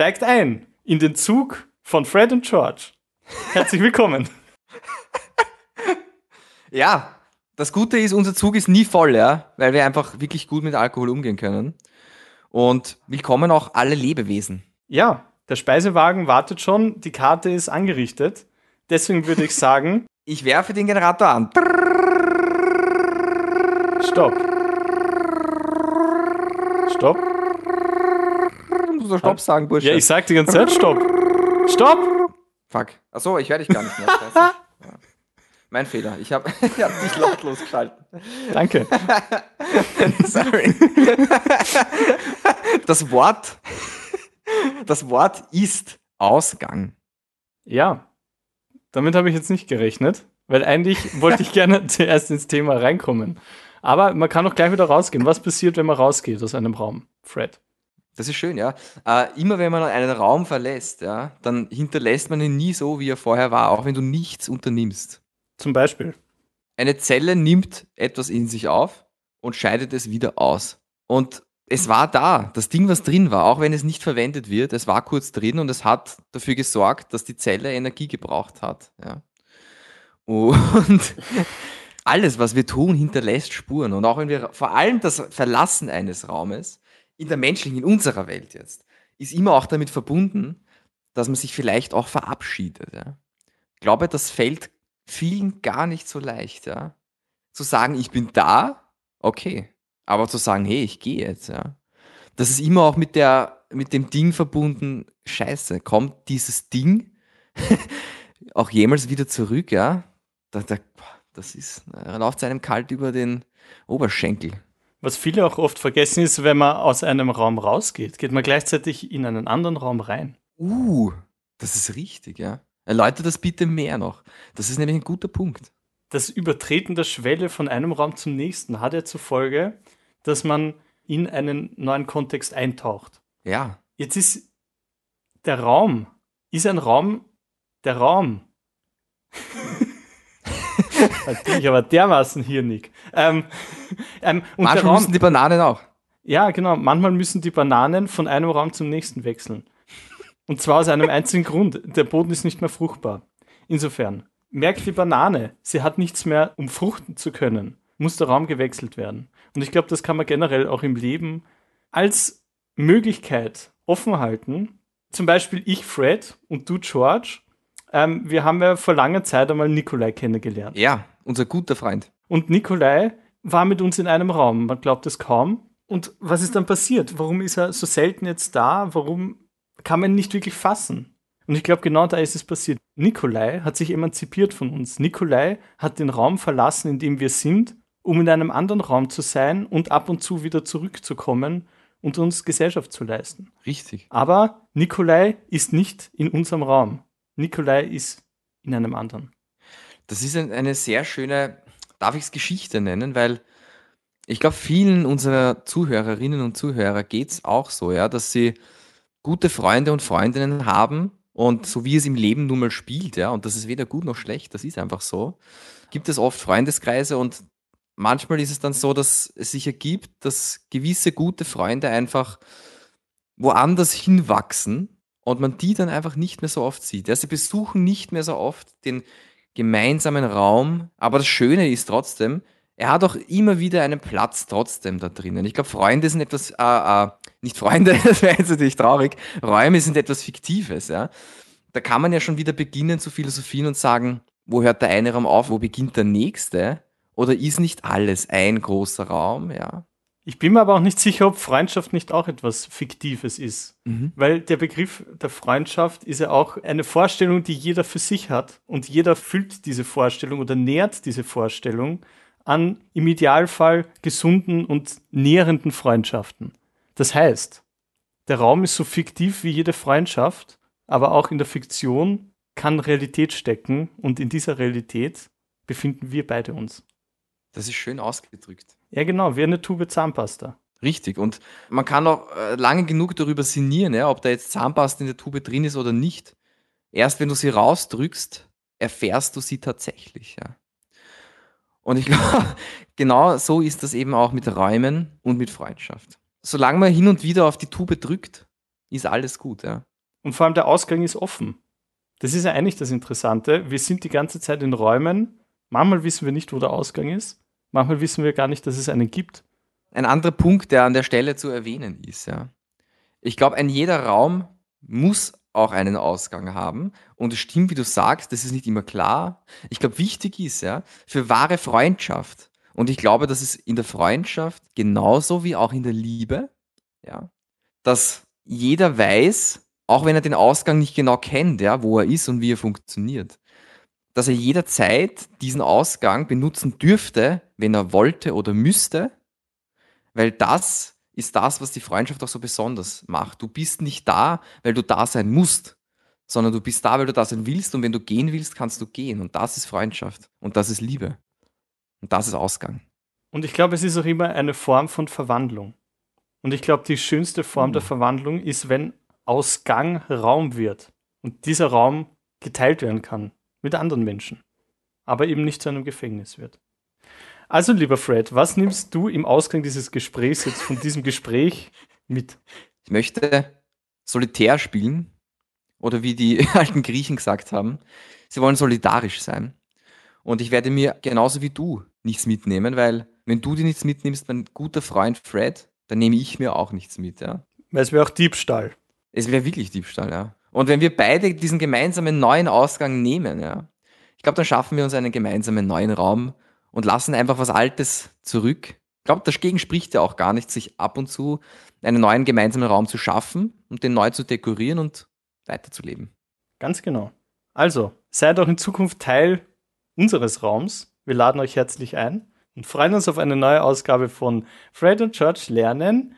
steigt ein in den Zug von Fred und George. Herzlich willkommen. Ja, das Gute ist, unser Zug ist nie voll, ja, weil wir einfach wirklich gut mit Alkohol umgehen können. Und willkommen auch alle Lebewesen. Ja, der Speisewagen wartet schon, die Karte ist angerichtet. Deswegen würde ich sagen, Ich werfe den Generator an. stopp. Stopp. Doch Stopp sagen, Bursche. Ja, ich sag die ganze Zeit Stopp. Stopp! Fuck. Achso, ich höre dich gar nicht mehr. Ja. Mein Fehler. Ich habe ich hab dich lautlos geschalten. Danke. Sorry. Das Wort, das Wort ist Ausgang. Ja, damit habe ich jetzt nicht gerechnet, weil eigentlich wollte ich gerne zuerst ins Thema reinkommen. Aber man kann auch gleich wieder rausgehen. Was passiert, wenn man rausgeht aus einem Raum, Fred? Das ist schön, ja. Äh, immer wenn man einen Raum verlässt, ja, dann hinterlässt man ihn nie so, wie er vorher war, auch wenn du nichts unternimmst. Zum Beispiel. Eine Zelle nimmt etwas in sich auf und scheidet es wieder aus. Und es war da, das Ding, was drin war, auch wenn es nicht verwendet wird, es war kurz drin und es hat dafür gesorgt, dass die Zelle Energie gebraucht hat. Ja. Und alles, was wir tun, hinterlässt Spuren. Und auch wenn wir vor allem das Verlassen eines Raumes in der menschlichen, in unserer Welt jetzt, ist immer auch damit verbunden, dass man sich vielleicht auch verabschiedet. Ja. Ich glaube, das fällt vielen gar nicht so leicht, ja. Zu sagen, ich bin da, okay. Aber zu sagen, hey, ich gehe jetzt, ja. Das ist immer auch mit der, mit dem Ding verbunden, scheiße, kommt dieses Ding auch jemals wieder zurück, ja? Da, da, das ist, er läuft einem kalt über den Oberschenkel. Was viele auch oft vergessen ist, wenn man aus einem Raum rausgeht, geht man gleichzeitig in einen anderen Raum rein. Uh, das ist richtig, ja. Erläutere das bitte mehr noch. Das ist nämlich ein guter Punkt. Das Übertreten der Schwelle von einem Raum zum nächsten hat ja zur Folge, dass man in einen neuen Kontext eintaucht. Ja, Jetzt ist der Raum, ist ein Raum der Raum. Jetzt bin ich aber dermaßen hirnig. Ähm, ähm, manchmal Raum, müssen die Bananen auch. ja, genau. Manchmal müssen die Bananen von einem Raum zum nächsten wechseln. Und zwar aus einem einzigen Grund. Der Boden ist nicht mehr fruchtbar. Insofern, merkt die Banane, sie hat nichts mehr, um fruchten zu können. Muss der Raum gewechselt werden. Und ich glaube, das kann man generell auch im Leben als Möglichkeit offen halten. Zum Beispiel ich, Fred, und du, George. Ähm, wir haben ja vor langer Zeit einmal Nikolai kennengelernt. Ja, unser guter Freund. Und Nikolai war mit uns in einem Raum. Man glaubt es kaum. Und was ist dann passiert? Warum ist er so selten jetzt da? Warum kann man ihn nicht wirklich fassen? Und ich glaube, genau da ist es passiert. Nikolai hat sich emanzipiert von uns. Nikolai hat den Raum verlassen, in dem wir sind, um in einem anderen Raum zu sein und ab und zu wieder zurückzukommen und uns Gesellschaft zu leisten. Richtig. Aber Nikolai ist nicht in unserem Raum. Nikolai ist in einem anderen. Das ist ein, eine sehr schöne, darf ich es Geschichte nennen, weil ich glaube, vielen unserer Zuhörerinnen und Zuhörer geht es auch so, ja, dass sie gute Freunde und Freundinnen haben und so wie es im Leben nun mal spielt, ja, und das ist weder gut noch schlecht, das ist einfach so, gibt es oft Freundeskreise und manchmal ist es dann so, dass es sich ergibt, dass gewisse gute Freunde einfach woanders hinwachsen und man die dann einfach nicht mehr so oft sieht. Ja, sie besuchen nicht mehr so oft den gemeinsamen Raum, aber das Schöne ist trotzdem, er hat auch immer wieder einen Platz trotzdem da drinnen. Ich glaube, Freunde sind etwas, äh, äh, nicht Freunde, das wäre jetzt natürlich traurig, Räume sind etwas Fiktives, ja. Da kann man ja schon wieder beginnen zu philosophieren und sagen, wo hört der eine Raum auf, wo beginnt der nächste? Oder ist nicht alles ein großer Raum, ja? Ich bin mir aber auch nicht sicher, ob Freundschaft nicht auch etwas Fiktives ist. Mhm. Weil der Begriff der Freundschaft ist ja auch eine Vorstellung, die jeder für sich hat. Und jeder füllt diese Vorstellung oder nährt diese Vorstellung an im Idealfall gesunden und nährenden Freundschaften. Das heißt, der Raum ist so fiktiv wie jede Freundschaft, aber auch in der Fiktion kann Realität stecken und in dieser Realität befinden wir beide uns. Das ist schön ausgedrückt. Ja, genau, wie eine Tube Zahnpasta. Richtig. Und man kann auch äh, lange genug darüber sinnieren, ja, ob da jetzt Zahnpasta in der Tube drin ist oder nicht. Erst wenn du sie rausdrückst, erfährst du sie tatsächlich. Ja. Und ich glaube, genau so ist das eben auch mit Räumen und mit Freundschaft. Solange man hin und wieder auf die Tube drückt, ist alles gut. Ja. Und vor allem der Ausgang ist offen. Das ist ja eigentlich das Interessante. Wir sind die ganze Zeit in Räumen. Manchmal wissen wir nicht, wo der Ausgang ist. Manchmal wissen wir gar nicht, dass es einen gibt. Ein anderer Punkt, der an der Stelle zu erwähnen ist, ja. Ich glaube, ein jeder Raum muss auch einen Ausgang haben. Und es stimmt, wie du sagst, das ist nicht immer klar. Ich glaube, wichtig ist ja, für wahre Freundschaft. Und ich glaube, dass es in der Freundschaft genauso wie auch in der Liebe, ja, dass jeder weiß, auch wenn er den Ausgang nicht genau kennt, ja, wo er ist und wie er funktioniert, dass er jederzeit diesen Ausgang benutzen dürfte, wenn er wollte oder müsste, weil das ist das, was die Freundschaft auch so besonders macht. Du bist nicht da, weil du da sein musst, sondern du bist da, weil du da sein willst und wenn du gehen willst, kannst du gehen. Und das ist Freundschaft und das ist Liebe und das ist Ausgang. Und ich glaube, es ist auch immer eine Form von Verwandlung. Und ich glaube, die schönste Form mhm. der Verwandlung ist, wenn Ausgang Raum wird und dieser Raum geteilt werden kann mit anderen Menschen, aber eben nicht zu einem Gefängnis wird. Also, lieber Fred, was nimmst du im Ausgang dieses Gesprächs jetzt von diesem Gespräch mit? Ich möchte solitär spielen oder wie die alten Griechen gesagt haben, sie wollen solidarisch sein. Und ich werde mir genauso wie du nichts mitnehmen, weil wenn du dir nichts mitnimmst, mein guter Freund Fred, dann nehme ich mir auch nichts mit, ja. Weil es wäre auch Diebstahl. Es wäre wirklich Diebstahl, ja. Und wenn wir beide diesen gemeinsamen neuen Ausgang nehmen, ja, ich glaube, dann schaffen wir uns einen gemeinsamen neuen Raum, und lassen einfach was Altes zurück. Ich glaube, dagegen spricht ja auch gar nicht, sich ab und zu einen neuen gemeinsamen Raum zu schaffen und den neu zu dekorieren und weiterzuleben. Ganz genau. Also, seid auch in Zukunft Teil unseres Raums. Wir laden euch herzlich ein und freuen uns auf eine neue Ausgabe von Fred und George lernen